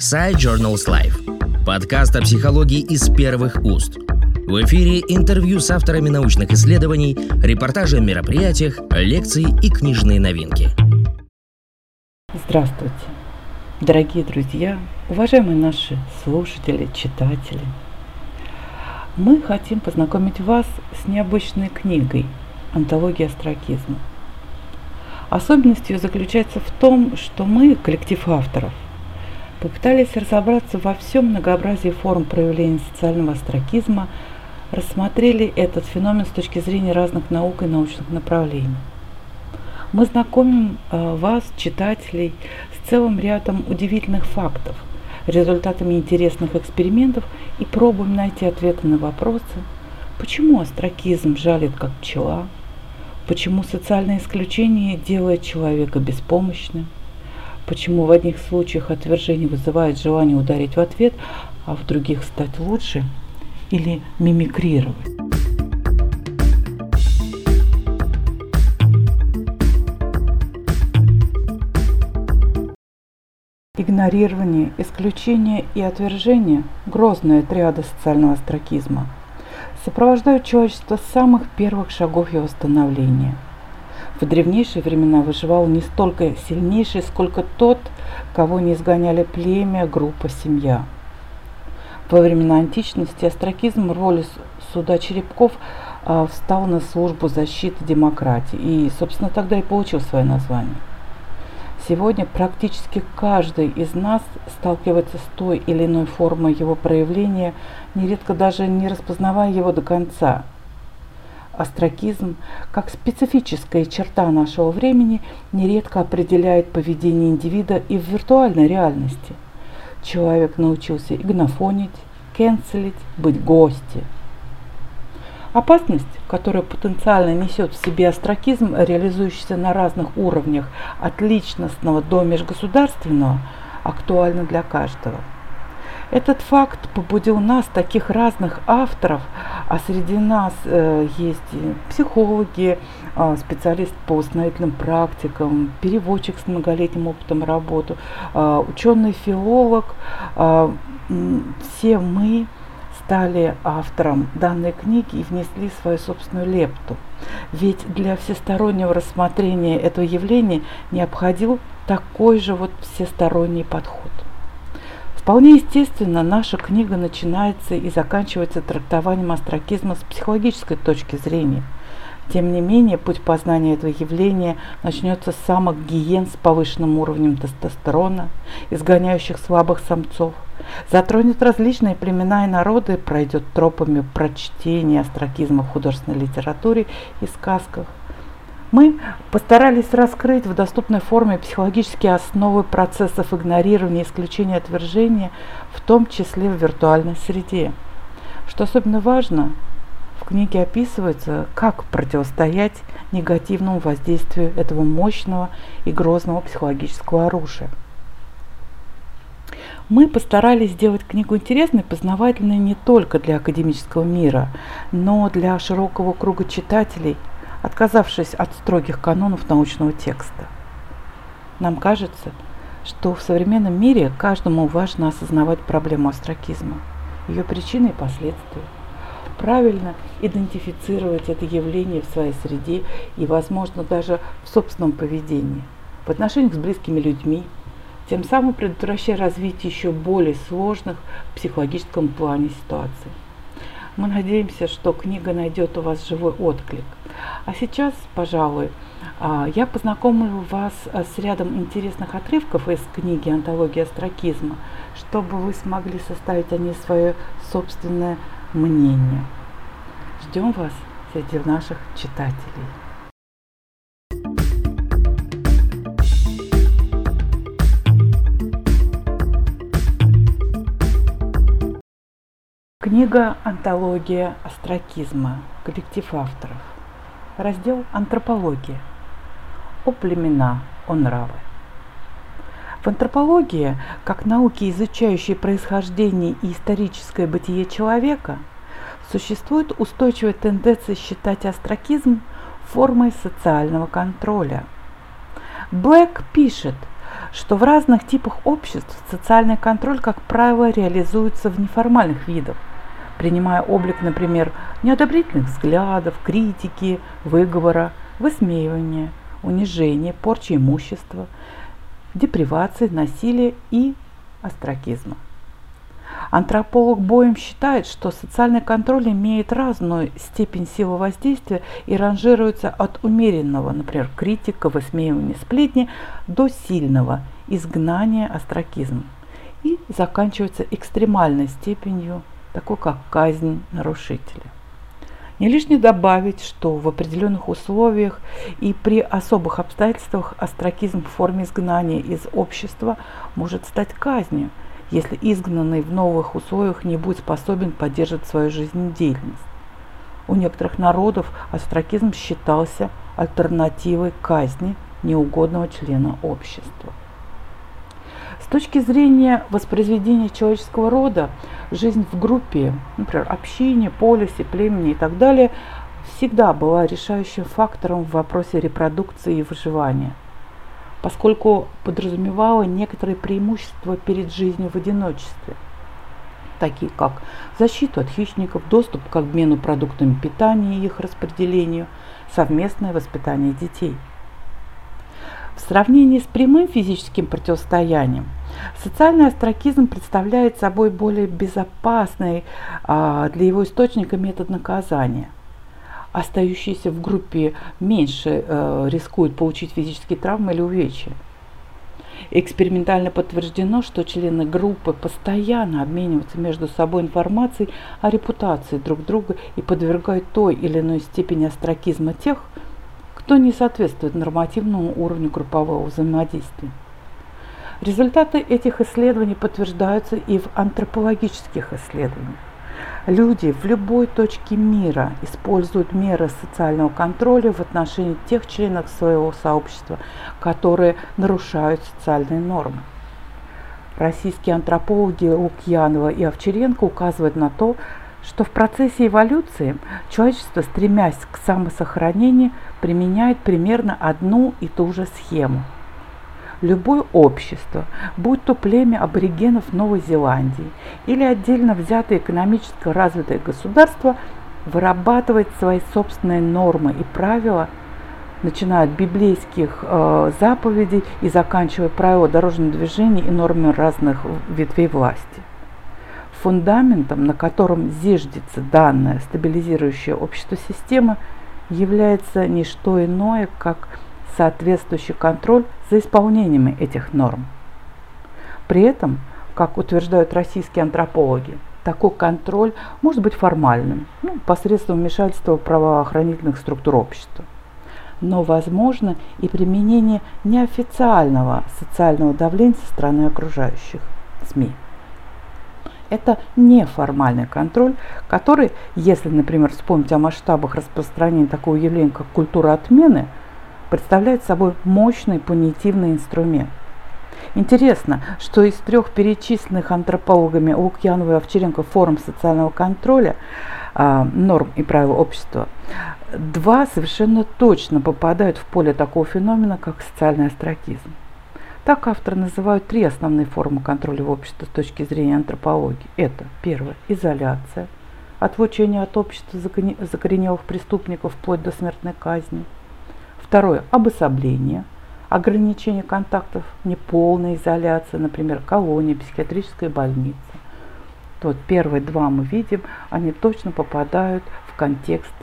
Side Journals Life. Подкаст о психологии из первых уст. В эфире интервью с авторами научных исследований, репортажи о мероприятиях, лекции и книжные новинки. Здравствуйте, дорогие друзья, уважаемые наши слушатели, читатели. Мы хотим познакомить вас с необычной книгой «Антология астракизма». Особенность ее заключается в том, что мы, коллектив авторов – попытались разобраться во всем многообразии форм проявления социального астракизма, рассмотрели этот феномен с точки зрения разных наук и научных направлений. Мы знакомим э, вас, читателей, с целым рядом удивительных фактов, результатами интересных экспериментов и пробуем найти ответы на вопросы, почему астракизм жалит как пчела, почему социальное исключение делает человека беспомощным, почему в одних случаях отвержение вызывает желание ударить в ответ, а в других стать лучше или мимикрировать. Игнорирование, исключение и отвержение – грозная триада социального астракизма – сопровождают человечество с самых первых шагов его становления – в древнейшие времена выживал не столько сильнейший, сколько тот, кого не изгоняли племя, группа, семья. Во времена античности астракизм роли суда черепков а, встал на службу защиты демократии и, собственно, тогда и получил свое название. Сегодня практически каждый из нас сталкивается с той или иной формой его проявления, нередко даже не распознавая его до конца – Астракизм, как специфическая черта нашего времени, нередко определяет поведение индивида и в виртуальной реальности. Человек научился игнофонить, кенселить, быть гостем. Опасность, которую потенциально несет в себе астракизм, реализующийся на разных уровнях от личностного до межгосударственного, актуальна для каждого – этот факт побудил нас, таких разных авторов, а среди нас э, есть психологи, э, специалист по восстановительным практикам, переводчик с многолетним опытом работы, э, ученый-филолог. Э, все мы стали автором данной книги и внесли свою собственную лепту. Ведь для всестороннего рассмотрения этого явления необходим такой же вот всесторонний подход – Вполне естественно, наша книга начинается и заканчивается трактованием астракизма с психологической точки зрения. Тем не менее, путь познания этого явления начнется с самых гиен с повышенным уровнем тестостерона, изгоняющих слабых самцов, затронет различные племена и народы, пройдет тропами прочтения астракизма в художественной литературе и сказках, мы постарались раскрыть в доступной форме психологические основы процессов игнорирования, исключения, отвержения, в том числе в виртуальной среде. Что особенно важно, в книге описывается, как противостоять негативному воздействию этого мощного и грозного психологического оружия. Мы постарались сделать книгу интересной познавательной не только для академического мира, но для широкого круга читателей – отказавшись от строгих канонов научного текста. Нам кажется, что в современном мире каждому важно осознавать проблему астракизма, ее причины и последствия, правильно идентифицировать это явление в своей среде и, возможно, даже в собственном поведении, в отношениях с близкими людьми, тем самым предотвращая развитие еще более сложных в психологическом плане ситуаций. Мы надеемся, что книга найдет у вас живой отклик. А сейчас, пожалуй, а, я познакомлю вас а, с рядом интересных отрывков из книги «Антология астракизма», чтобы вы смогли составить о ней свое собственное мнение. Ждем вас среди наших читателей. Книга «Антология астракизма. Коллектив авторов». Раздел «Антропология». О племена, о нравы. В антропологии, как науке, изучающей происхождение и историческое бытие человека, существует устойчивая тенденция считать астракизм формой социального контроля. Блэк пишет, что в разных типах обществ социальный контроль, как правило, реализуется в неформальных видах, принимая облик, например, неодобрительных взглядов, критики, выговора, высмеивания, унижения, порчи имущества, депривации, насилия и остракизма. Антрополог Боем считает, что социальный контроль имеет разную степень силы воздействия и ранжируется от умеренного, например, критика, высмеивания сплетни, до сильного изгнания остракизм и заканчивается экстремальной степенью, такой как казнь нарушителя. Не лишне добавить, что в определенных условиях и при особых обстоятельствах остракизм в форме изгнания из общества может стать казнью, если изгнанный в новых условиях не будет способен поддерживать свою жизнедеятельность. У некоторых народов остракизм считался альтернативой казни неугодного члена общества. Точки зрения воспроизведения человеческого рода, жизнь в группе, например, общине, полисе, племени и так далее, всегда была решающим фактором в вопросе репродукции и выживания – поскольку подразумевала некоторые преимущества перед жизнью в одиночестве, такие как защиту от хищников, доступ к обмену продуктами питания и их распределению, совместное воспитание детей. В сравнении с прямым физическим противостоянием, социальный астракизм представляет собой более безопасный а, для его источника метод наказания – остающиеся в группе меньше э, рискуют получить физические травмы или увечья. Экспериментально подтверждено, что члены группы постоянно обмениваются между собой информацией о репутации друг друга и подвергают той или иной степени астракизма тех, кто не соответствует нормативному уровню группового взаимодействия. Результаты этих исследований подтверждаются и в антропологических исследованиях. Люди в любой точке мира используют меры социального контроля в отношении тех членов своего сообщества, которые нарушают социальные нормы. Российские антропологи Лукьянова и Овчаренко указывают на то, что в процессе эволюции человечество, стремясь к самосохранению, применяет примерно одну и ту же схему – любое общество, будь то племя аборигенов Новой Зеландии или отдельно взятое экономически развитое государство, вырабатывает свои собственные нормы и правила, начиная от библейских э, заповедей и заканчивая правила дорожного движения и нормами разных ветвей власти. Фундаментом, на котором зиждется данная стабилизирующая общество система, является не что иное, как соответствующий контроль за исполнением этих норм. При этом, как утверждают российские антропологи, такой контроль может быть формальным, ну, посредством вмешательства правоохранительных структур общества. Но возможно и применение неофициального социального давления со стороны окружающих СМИ. Это неформальный контроль, который, если, например, вспомнить о масштабах распространения такого явления, как культура отмены – представляет собой мощный пунитивный инструмент. Интересно, что из трех перечисленных антропологами Лукьянова и Овчаренко форм социального контроля э, норм и правил общества, два совершенно точно попадают в поле такого феномена, как социальный астракизм. Так авторы называют три основные формы контроля в обществе с точки зрения антропологии. Это, первое, изоляция, отлучение от общества закоренелых преступников вплоть до смертной казни – Второе – обособление, ограничение контактов, неполная изоляция, например, колония, психиатрическая больница. То первые два мы видим, они точно попадают в контекст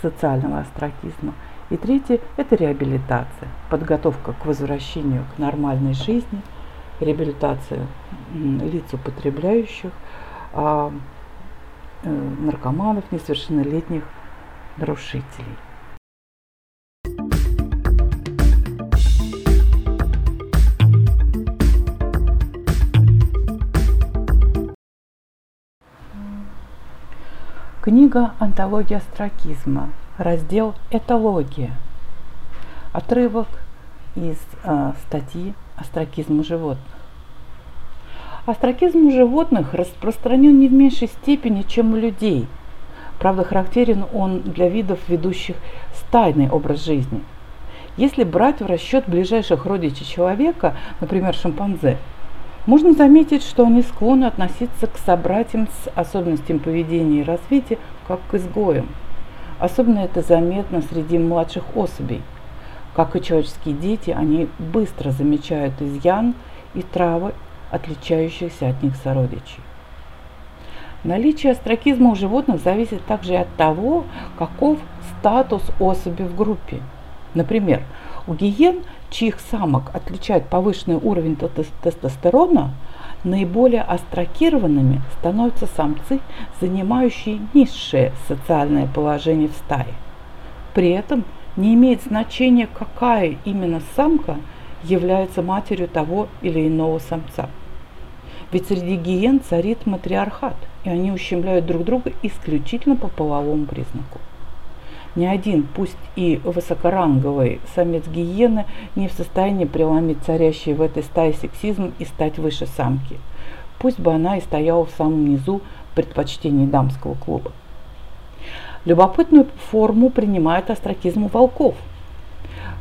социального астракизма. И третье – это реабилитация, подготовка к возвращению к нормальной жизни, реабилитация лиц употребляющих, а, э, наркоманов, несовершеннолетних нарушителей. Книга «Антология астракизма», раздел «Этология». Отрывок из э, статьи «Астракизм животных». Астракизм у животных распространен не в меньшей степени, чем у людей. Правда, характерен он для видов, ведущих стайный образ жизни. Если брать в расчет ближайших родичей человека, например, шимпанзе, можно заметить, что они склонны относиться к собратьям с особенностями поведения и развития как к изгоям. Особенно это заметно среди младших особей. Как и человеческие дети, они быстро замечают изъян и травы, отличающихся от них сородичей. Наличие астракизма у животных зависит также и от того, каков статус особи в группе. Например, у гиен, чьих самок отличает повышенный уровень тестостерона, наиболее астракированными становятся самцы, занимающие низшее социальное положение в стае. При этом не имеет значения, какая именно самка является матерью того или иного самца. Ведь среди гиен царит матриархат, и они ущемляют друг друга исключительно по половому признаку. Ни один, пусть и высокоранговый самец гиены не в состоянии преломить царящий в этой стае сексизм и стать выше самки. Пусть бы она и стояла в самом низу предпочтений дамского клуба. Любопытную форму принимает астракизм у волков –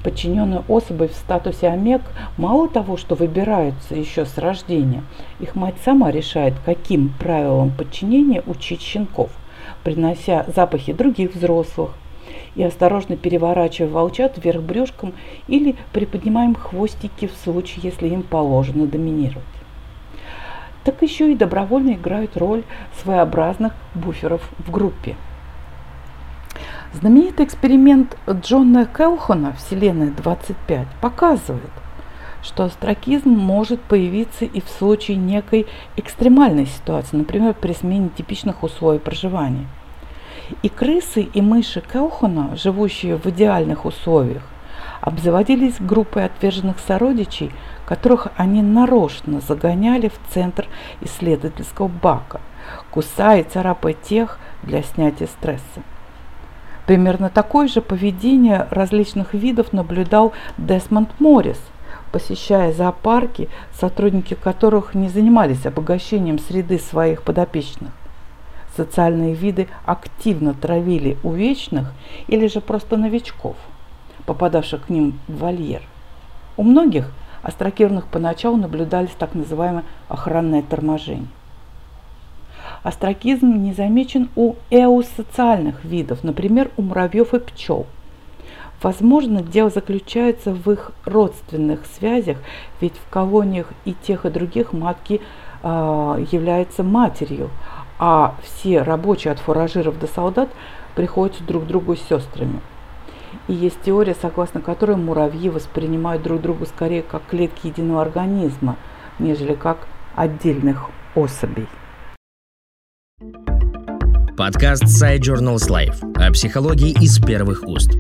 подчиненные особи в статусе омег мало того, что выбираются еще с рождения, их мать сама решает, каким правилам подчинения учить щенков, принося запахи других взрослых и осторожно переворачивая волчат вверх брюшком или приподнимаем хвостики в случае, если им положено доминировать. Так еще и добровольно играют роль своеобразных буферов в группе – Знаменитый эксперимент Джона Келхона «Вселенная 25» показывает, что астракизм может появиться и в случае некой экстремальной ситуации, например, при смене типичных условий проживания. И крысы, и мыши Келхона, живущие в идеальных условиях, обзаводились группой отверженных сородичей, которых они нарочно загоняли в центр исследовательского бака, кусая и царапая тех для снятия стресса. Примерно такое же поведение различных видов наблюдал Десмонд Моррис, посещая зоопарки, сотрудники которых не занимались обогащением среды своих подопечных. Социальные виды активно травили увечных или же просто новичков, попадавших к ним в вольер. У многих острокированных поначалу наблюдались так называемое охранное торможение. Астракизм не замечен у эусоциальных видов, например, у муравьев и пчел. Возможно, дело заключается в их родственных связях, ведь в колониях и тех, и других матки э, является матерью, а все рабочие от фуражиров до солдат приходятся друг другу с сестрами. И есть теория, согласно которой муравьи воспринимают друг друга скорее как клетки единого организма, нежели как отдельных особей. Подкаст Side Journals Life о психологии из первых уст.